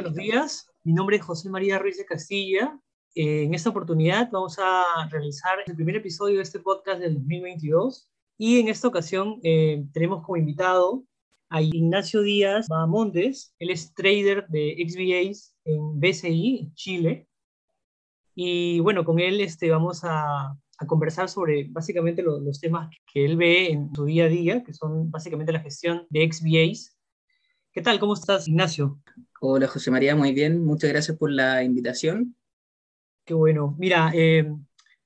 buenos días. Mi nombre es José María Ruiz de Castilla. Eh, en esta oportunidad vamos a realizar el primer episodio de este podcast del 2022 y en esta ocasión eh, tenemos como invitado a Ignacio Díaz Bahamontes. Él es trader de XBAs en BCI, Chile. Y bueno, con él este, vamos a, a conversar sobre básicamente los temas que él ve en su día a día, que son básicamente la gestión de XBAs. ¿Qué tal? ¿Cómo estás, Ignacio? Hola, José María, muy bien. Muchas gracias por la invitación. Qué bueno. Mira, eh,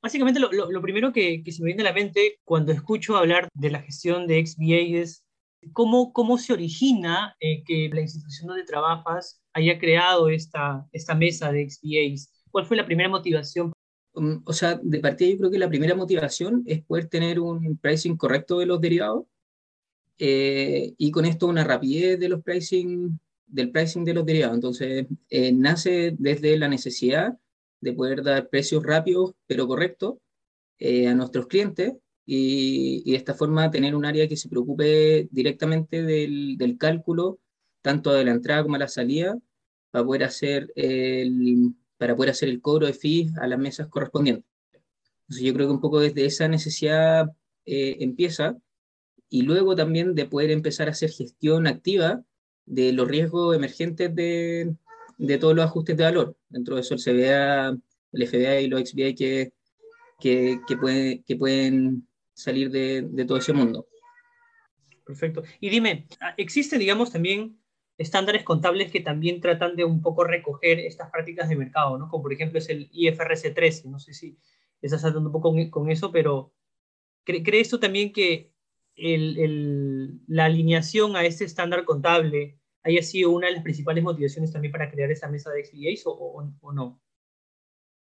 básicamente lo, lo, primero que, que, se me viene a la mente cuando escucho hablar de la gestión de XBA es cómo, cómo se origina eh, que la institución donde trabajas haya creado esta, esta mesa de XBAs. ¿Cuál fue la primera motivación? Um, o sea, de partida yo creo que la primera motivación es poder tener un pricing correcto de los derivados eh, y con esto una rapidez de los pricing del pricing de los derivados. Entonces, eh, nace desde la necesidad de poder dar precios rápidos pero correctos eh, a nuestros clientes y, y, de esta forma tener un área que se preocupe directamente del, del, cálculo, tanto de la entrada como de la salida, para poder hacer el, para poder hacer el cobro de fees a las mesas correspondientes. Entonces, yo creo que un poco desde esa necesidad eh, empieza y luego también de poder empezar a hacer gestión activa de los riesgos emergentes de, de todos los ajustes de valor. Dentro de eso el CBA, el FBA y los XBA que, que, que, puede, que pueden salir de, de, todo ese mundo. Perfecto. Y dime, ¿existe, digamos, también estándares contables que también tratan de un poco recoger estas prácticas de mercado, ¿no? Como por ejemplo es el IFRS 13, no sé si estás hablando un poco con, con eso, pero ¿crees tú también que el, el, la alineación a este estándar contable haya sido una de las principales motivaciones también para crear esa mesa de XBAs o, o, o no?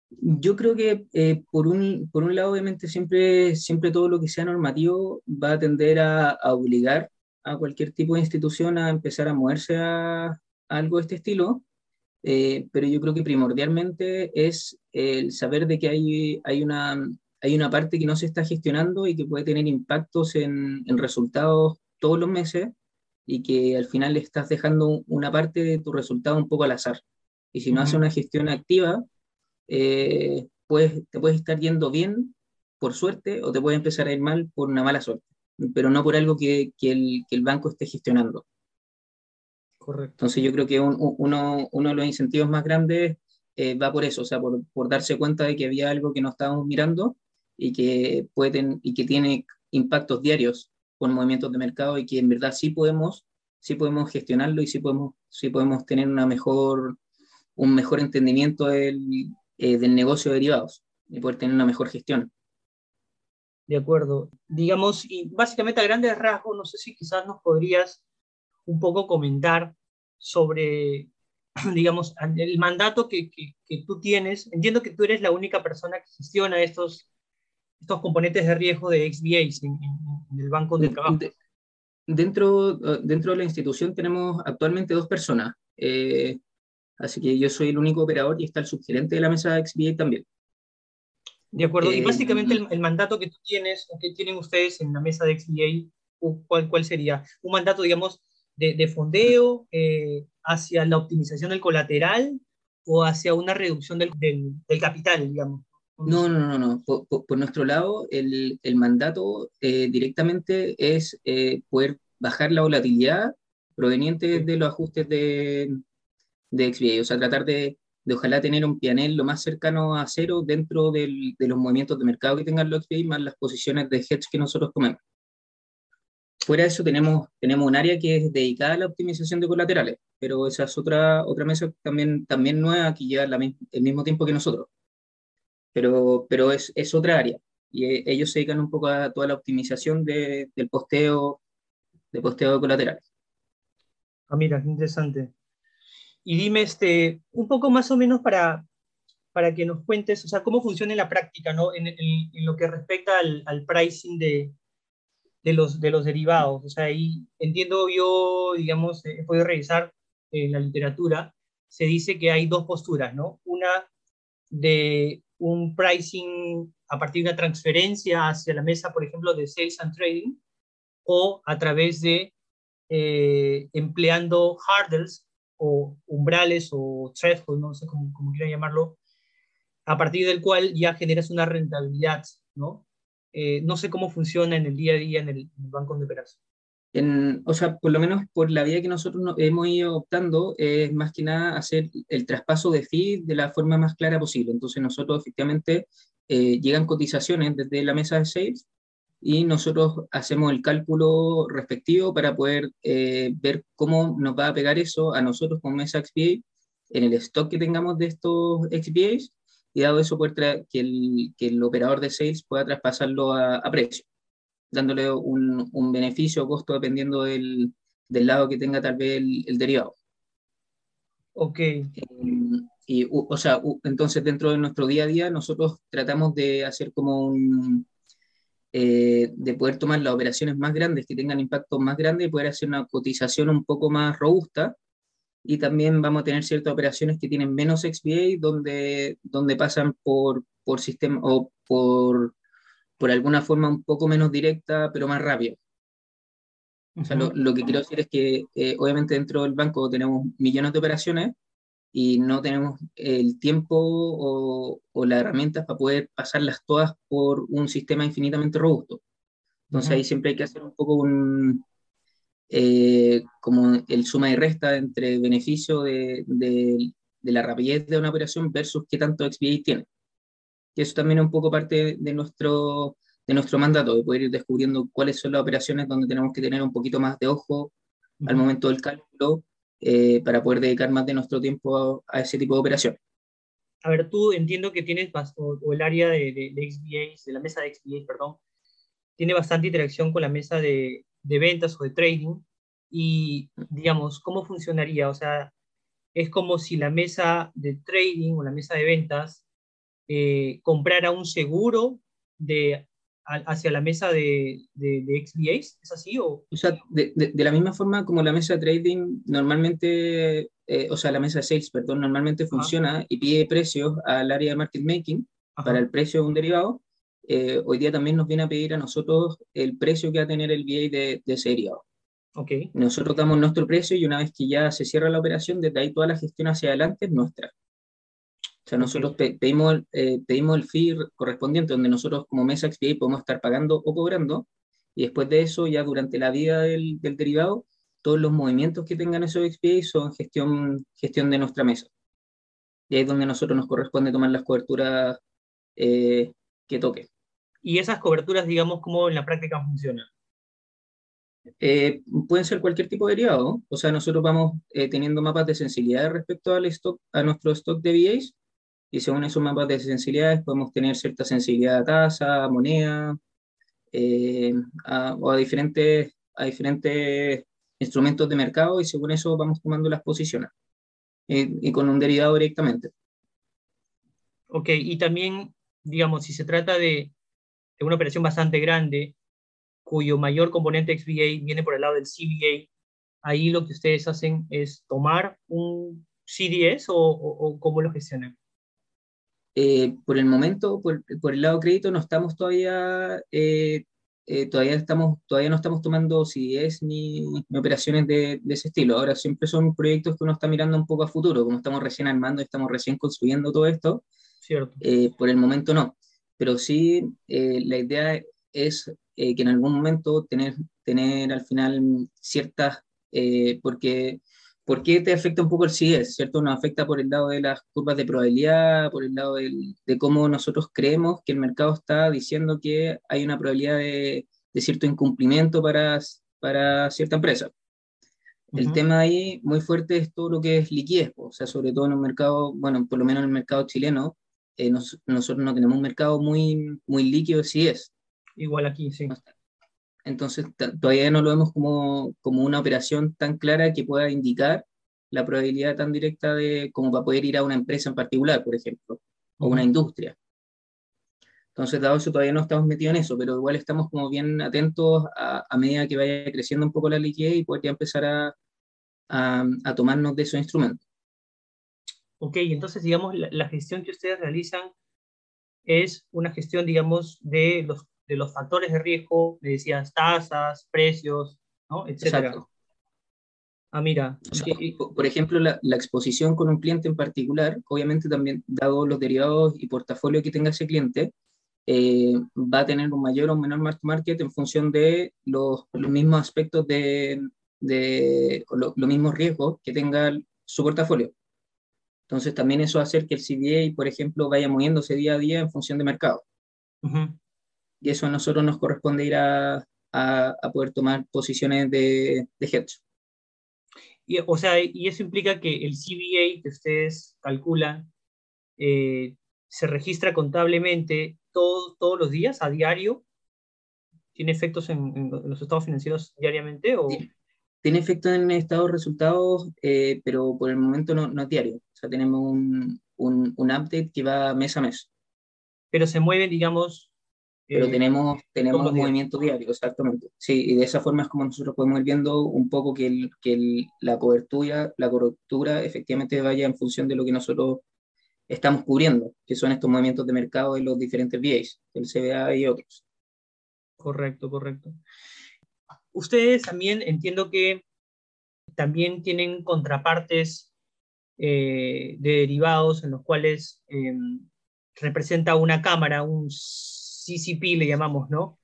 Yo creo que eh, por, un, por un lado, obviamente, siempre, siempre todo lo que sea normativo va a tender a, a obligar a cualquier tipo de institución a empezar a moverse a, a algo de este estilo, eh, pero yo creo que primordialmente es el saber de que hay, hay una, hay una parte que no se está gestionando y que puede tener impactos en, en resultados todos los meses y que al final estás dejando una parte de tu resultado un poco al azar. Y si no uh -huh. haces una gestión activa, eh, puedes, te puedes estar yendo bien por suerte o te puede empezar a ir mal por una mala suerte, pero no por algo que, que, el, que el, banco esté gestionando. Correcto. Entonces yo creo que un, uno, uno de los incentivos más grandes eh, va por eso, o sea, por, por darse cuenta de que había algo que no estábamos mirando y que, pueden, y que tiene impactos diarios con movimientos de mercado y que en verdad sí podemos, sí podemos gestionarlo y sí podemos, sí podemos tener una mejor, un mejor entendimiento del, eh, del negocio de derivados y poder tener una mejor gestión. De acuerdo. Digamos, y básicamente a grandes rasgos, no sé si quizás nos podrías un poco comentar sobre, digamos, el mandato que, que, que tú tienes. Entiendo que tú eres la única persona que gestiona estos estos componentes de riesgo de XBAs en, en, el banco de trabajo? De, dentro, dentro de la institución tenemos actualmente dos personas, eh, así que yo soy el único operador y está el subgerente de la mesa de XBA también. De acuerdo, eh, y básicamente el, el, mandato que tú tienes o que tienen ustedes en la mesa de XBA, ¿cuál, cuál sería? Un mandato, digamos, de, de fondeo eh, hacia la optimización del colateral o hacia una reducción del, del, del capital, digamos. No, no, no, no. Por, por, por nuestro lado, el, el mandato eh, directamente es eh, poder bajar la volatilidad proveniente de los ajustes de, de XBA, o sea, tratar de, de ojalá tener un PNL lo más cercano a cero dentro del, de los movimientos de mercado que tengan los XBA más las posiciones de hedge que nosotros tomemos. Fuera de eso tenemos, tenemos un área que es dedicada a la optimización de colaterales, pero esa es otra, otra mesa también, también nueva que lleva la, el mismo tiempo que nosotros pero, pero es, es otra área. Y eh, ellos se dedican un poco a toda la optimización de, del posteo, de posteo colaterales. Ah, mira, qué interesante. Y dime, este, un poco más o menos para, para que nos cuentes, o sea, cómo funciona en la práctica, ¿no? En, en, en lo que respecta al, al pricing de, de, los, de los derivados. O sea, ahí entiendo yo, digamos, he podido revisar la literatura, se dice que hay dos posturas, ¿no? Una de un pricing a partir de una transferencia hacia la mesa, por ejemplo, de sales and trading, o a través de eh, empleando hurdles o umbrales o threshold, no sé cómo, cómo quieran llamarlo, a partir del cual ya generas una rentabilidad, ¿no? Eh, no sé cómo funciona en el día a día en el, banco de operación. En, o sea, por lo menos por la vía que nosotros hemos ido optando, es más que nada hacer el traspaso de fee de la forma más clara posible. Entonces nosotros efectivamente eh, llegan cotizaciones desde la mesa de sales y nosotros hacemos el cálculo respectivo para poder eh, ver cómo nos va a pegar eso a nosotros con mesa XPA en el stock que tengamos de estos XPAs y dado eso que el, que el operador de sales pueda traspasarlo a precio, dándole un, un, beneficio o costo dependiendo del, del, lado que tenga tal vez el, el derivado. Ok. Em, y, o sea, entonces dentro de nuestro día a día nosotros tratamos de hacer como un, eh, de poder tomar las operaciones más grandes que tengan impacto más grande y poder hacer una cotización un poco más robusta y también vamos a tener ciertas operaciones que tienen menos XBA donde, donde pasan por, por sistema o por, por alguna forma un poco menos directa, pero más rápida. O sea, lo, lo, que quiero decir es que eh, obviamente dentro del banco tenemos millones de operaciones y no tenemos el tiempo o, o las herramientas para poder pasarlas todas por un sistema infinitamente robusto. Entonces ahí siempre hay que hacer un poco un, eh, como el suma y resta entre beneficio de, de, la rapidez de una operación versus qué tanto XBA tiene. Y eso también es un poco parte de nuestro, de nuestro mandato, de poder ir descubriendo cuáles son las operaciones donde tenemos que tener un poquito más de ojo al momento del cálculo eh, para poder dedicar más de nuestro tiempo a, ese tipo de operaciones. A ver, tú entiendo que tienes, o, el área de, de, de XBA, de la mesa de XBA, perdón, tiene bastante interacción con la mesa de, de ventas o de trading y, digamos, ¿cómo funcionaría? O sea, es como si la mesa de trading o la mesa de ventas eh, comprara un seguro de, hacia la mesa de, de, de XBAs, ¿es así? O, o sea, de, de, la misma forma como la mesa de trading normalmente, eh, o sea, la mesa de sales, perdón, normalmente funciona y pide precios al área de market making para el precio de un derivado, eh, hoy día también nos viene a pedir a nosotros el precio que va a tener el VA de, de ese derivado. Okay. Nosotros damos nuestro precio y una vez que ya se cierra la operación, desde ahí toda la gestión hacia adelante es nuestra. O sea, nosotros okay. pedimos, eh, pedimos el fee correspondiente, donde nosotros como mesa XPA podemos estar pagando o cobrando, y después de eso, ya durante la vida del, del derivado, todos los movimientos que tengan esos XPA son gestión, gestión de nuestra mesa. Y ahí es donde a nosotros nos corresponde tomar las coberturas eh, que toque. ¿Y esas coberturas, digamos, cómo en la práctica funcionan? Eh, pueden ser cualquier tipo de derivado, o sea, nosotros vamos eh, teniendo mapas de sensibilidad respecto al stock, a nuestro stock de VAs, y según esos mapas de sensibilidades podemos tener cierta sensibilidad a tasa, a moneda, eh, a, o a diferentes, a diferentes instrumentos de mercado, y según eso vamos tomando las posiciones, y con un derivado directamente. Ok, y también, digamos, si se trata de de una operación bastante grande, cuyo mayor componente XVA viene por el lado del CVA, ahí lo que ustedes hacen es tomar un CDS o, o, o cómo lo gestionan. Eh, por el momento, por, por, el lado crédito, no estamos todavía, eh, eh, todavía, estamos, todavía no estamos tomando CDS ni, ni operaciones de, de, ese estilo. Ahora siempre son proyectos que uno está mirando un poco a futuro, como estamos recién armando, estamos recién construyendo todo esto. Cierto. Eh, por el momento no pero sí eh, la idea es eh, que en algún momento tener, tener al final ciertas, eh, porque, porque te afecta un poco el CIS, ¿cierto? Nos afecta por el lado de las curvas de probabilidad, por el lado del, de cómo nosotros creemos que el mercado está diciendo que hay una probabilidad de, de cierto incumplimiento para, para cierta empresa. El uh -huh. tema ahí muy fuerte es todo lo que es liquidez, o sea, sobre todo en un mercado, bueno, por lo menos en el mercado chileno, eh, nos, nosotros no tenemos un mercado muy, muy líquido, si es. Igual aquí, sí. Entonces, todavía no lo vemos como, como una operación tan clara que pueda indicar la probabilidad tan directa de como para poder ir a una empresa en particular, por ejemplo, o una industria. Entonces, dado eso, todavía no estamos metidos en eso, pero igual estamos como bien atentos a, a medida que vaya creciendo un poco la liquidez y poder ya empezar a, a, a tomarnos de esos instrumentos. Ok, entonces, digamos, la, la, gestión que ustedes realizan es una gestión, digamos, de los, de los factores de riesgo, le decías tasas, precios, ¿no? Etcétera. Exacto. Ah, mira. por ejemplo, la, exposición con un cliente en particular, obviamente también, dado los derivados y portafolio que tenga ese cliente, eh, va a tener un mayor o menor market en función de los, los mismos aspectos de, de los mismos riesgos que tenga su portafolio. Entonces, también eso va a hacer que el CBA, por ejemplo, vaya moviéndose día a día en función de mercado. Y eso a nosotros nos corresponde ir a, a, poder tomar posiciones de, de hedge. Y, o sea, y eso implica que el CBA que ustedes calculan eh, se registra contablemente todos los días, a diario. ¿Tiene efectos en, los estados financieros diariamente? O... Tiene efectos en estados resultados, eh, pero por el momento no, no, es diario. O sea, tenemos un, un, un update que va mes a mes. Pero se mueven, digamos, pero eh, tenemos, tenemos movimiento diario, exactamente. Sí, y de esa forma es como nosotros podemos ir viendo un poco que, el, que la cobertura, la cobertura efectivamente vaya en función de lo que nosotros estamos cubriendo, que son estos movimientos de mercado de los diferentes VAs, el CBA y otros. Correcto, correcto. Ustedes también entiendo que también tienen contrapartes eh, de derivados en los cuales em, representa una cámara, un CCP le llamamos, ¿no?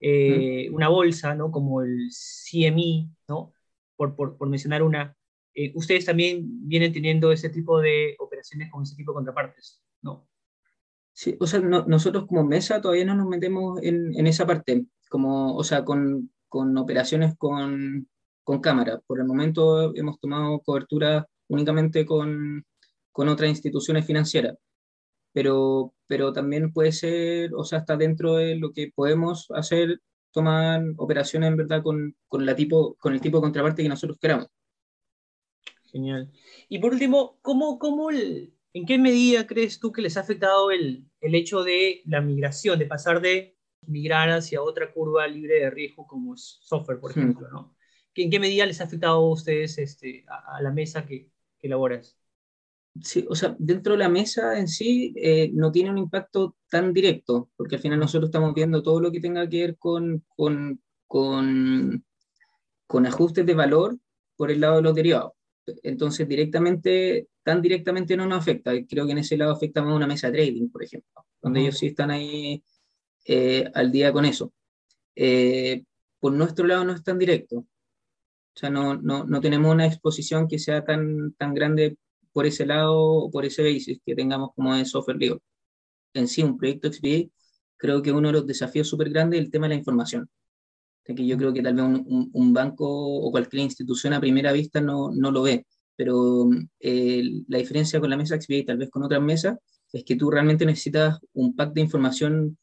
Eh, una bolsa, ¿no? Como el CME, ¿no? Por, por, por mencionar una. Eh, ustedes también vienen teniendo ese tipo de operaciones con ese tipo de contrapartes, ¿no? Sí, o sea, nosotros como mesa todavía no nos metemos en, en esa parte, como, o sea, con, con operaciones con, con, cámara. Por el momento hemos tomado cobertura únicamente con, con otras instituciones financieras pero, pero también puede ser, o sea, está dentro de lo que podemos hacer, tomar operaciones en verdad con, con, la tipo, con el tipo de contraparte que nosotros queramos. Genial. Y por último, ¿cómo, cómo el, ¿en qué medida crees tú que les ha afectado el, el hecho de la migración, de pasar de migrar hacia otra curva libre de riesgo como es software, por ejemplo? ¿no? ¿En qué medida les ha afectado a ustedes este, a, la mesa que, que elaboras? Sí, o sea, dentro de la mesa en sí eh, no tiene un impacto tan directo, porque al final nosotros estamos viendo todo lo que tenga que ver con, con, con, con ajustes de valor por el lado de los derivados. Entonces, directamente, tan directamente no nos afecta. Creo que en ese lado afecta más una mesa de trading, por ejemplo, donde ellos sí están ahí eh, al día con eso. Eh, por nuestro lado no es tan directo. O sea, no, no, no tenemos una exposición que sea tan, tan grande por ese lado por ese basis que tengamos como de software legal. En sí, un proyecto XBA, creo que uno de los desafíos súper grandes es el tema de la información. que yo creo que tal vez un, un, banco o cualquier institución a primera vista no, no lo ve, pero eh, la diferencia con la mesa XBA y tal vez con otras mesas es que tú realmente necesitas un pack de información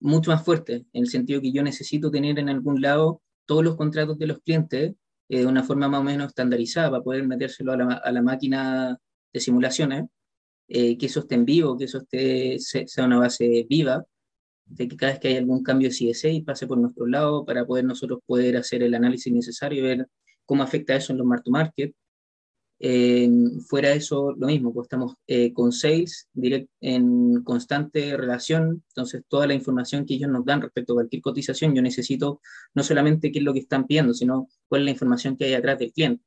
mucho más fuerte, en el sentido que yo necesito tener en algún lado todos los contratos de los clientes eh, de una forma más o menos estandarizada para poder metérselo a la, a la máquina de simulaciones, eh, que eso esté en vivo, que eso esté, sea una base viva, de que cada vez que hay algún cambio de CSA pase por nuestro lado para poder nosotros poder hacer el análisis necesario y ver cómo afecta eso en los mark to market. Eh, fuera de eso, lo mismo, pues estamos eh, con sales direct, en constante relación, entonces toda la información que ellos nos dan respecto a cualquier cotización, yo necesito no solamente qué es lo que están pidiendo, sino cuál es la información que hay atrás del cliente.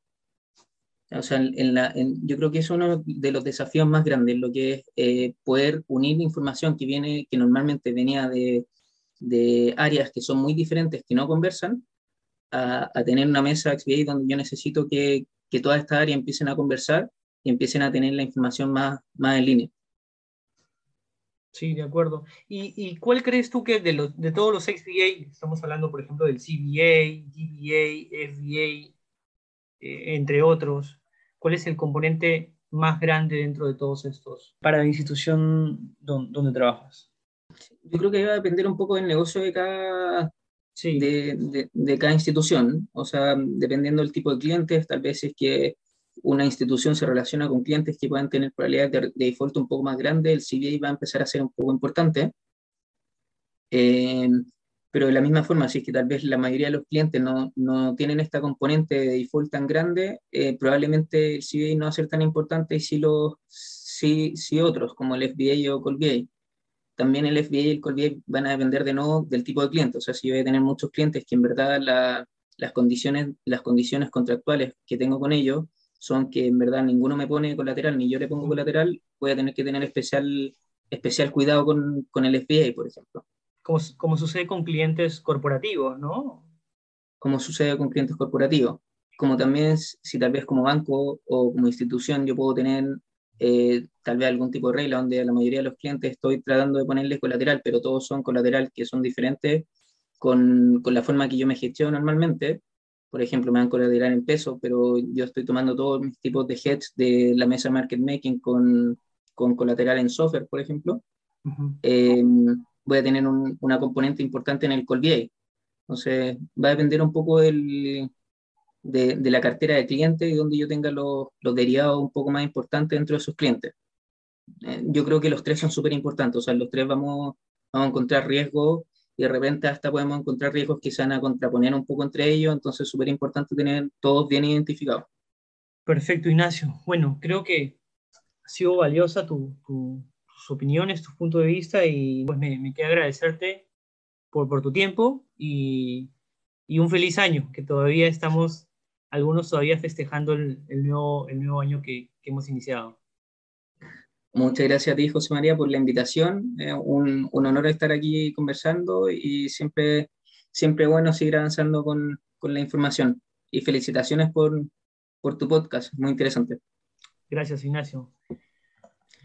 O sea, en la, yo creo que es uno de los desafíos más grandes, lo que es eh, poder unir información que viene, que normalmente venía de, de, áreas que son muy diferentes, que no conversan, a, a tener una mesa XBA donde yo necesito que, que todas estas áreas empiecen a conversar y empiecen a tener la información más, más en línea. Sí, de acuerdo. ¿Y, y cuál crees tú que de, los, de todos los XBA, estamos hablando por ejemplo del CBA, GBA, FBA, eh, entre otros, ¿cuál es el componente más grande dentro de todos estos para la institución donde, trabajas? Yo creo que va a depender un poco del negocio de cada, de, de, cada institución, o sea, dependiendo del tipo de clientes, tal vez es que una institución se relaciona con clientes que puedan tener probabilidades de, de, default un poco más grande, el CBA va a empezar a ser un poco importante. Eh, pero de la misma forma, si es que tal vez la mayoría de los clientes no, no tienen esta componente de default tan grande, eh, probablemente el CBA no va a ser tan importante y si, los, si, si otros, como el FBA o Colgate. También el FBA y el Colgate van a depender de nuevo del tipo de cliente. O sea, si yo voy a tener muchos clientes que en verdad la, las condiciones, las condiciones contractuales que tengo con ellos son que en verdad ninguno me pone colateral ni yo le pongo colateral, voy a tener que tener especial, especial cuidado con, con el FBI, por ejemplo. Como, como sucede con clientes corporativos, ¿no? Como sucede con clientes corporativos. Como también si tal vez como banco o como institución yo puedo tener eh, tal vez algún tipo de regla donde a la mayoría de los clientes estoy tratando de ponerles colateral, pero todos son colateral que son diferentes con, con la forma que yo me gestiono normalmente por ejemplo, me dan colateral en peso, pero yo estoy tomando todos mis tipos de hedge de la mesa market making con, con colateral en software, por ejemplo. Em, voy a tener una componente importante en el call VA. Entonces, va a depender un poco del, de, de, la cartera de cliente y donde yo tenga los, los, derivados un poco más importantes dentro de sus clientes. Eh, yo creo que los tres son súper importantes, o sea, los tres vamos, vamos a encontrar riesgos y de repente hasta podemos encontrar riesgos que se van a contraponer un poco entre ellos, entonces es súper importante tener todos bien identificados. Perfecto, Ignacio. Bueno, creo que ha sido valiosa tu, tus opiniones, tus puntos de vista y pues me, me queda agradecerte por, por tu tiempo y, y, un feliz año, que todavía estamos, algunos todavía festejando el, el nuevo, el nuevo año que, que hemos iniciado. Muchas gracias a ti, José María, por la invitación. un, un, honor estar aquí conversando y siempre, siempre bueno seguir avanzando con, con la información. Y felicitaciones por, por tu podcast, muy interesante. Gracias, Ignacio.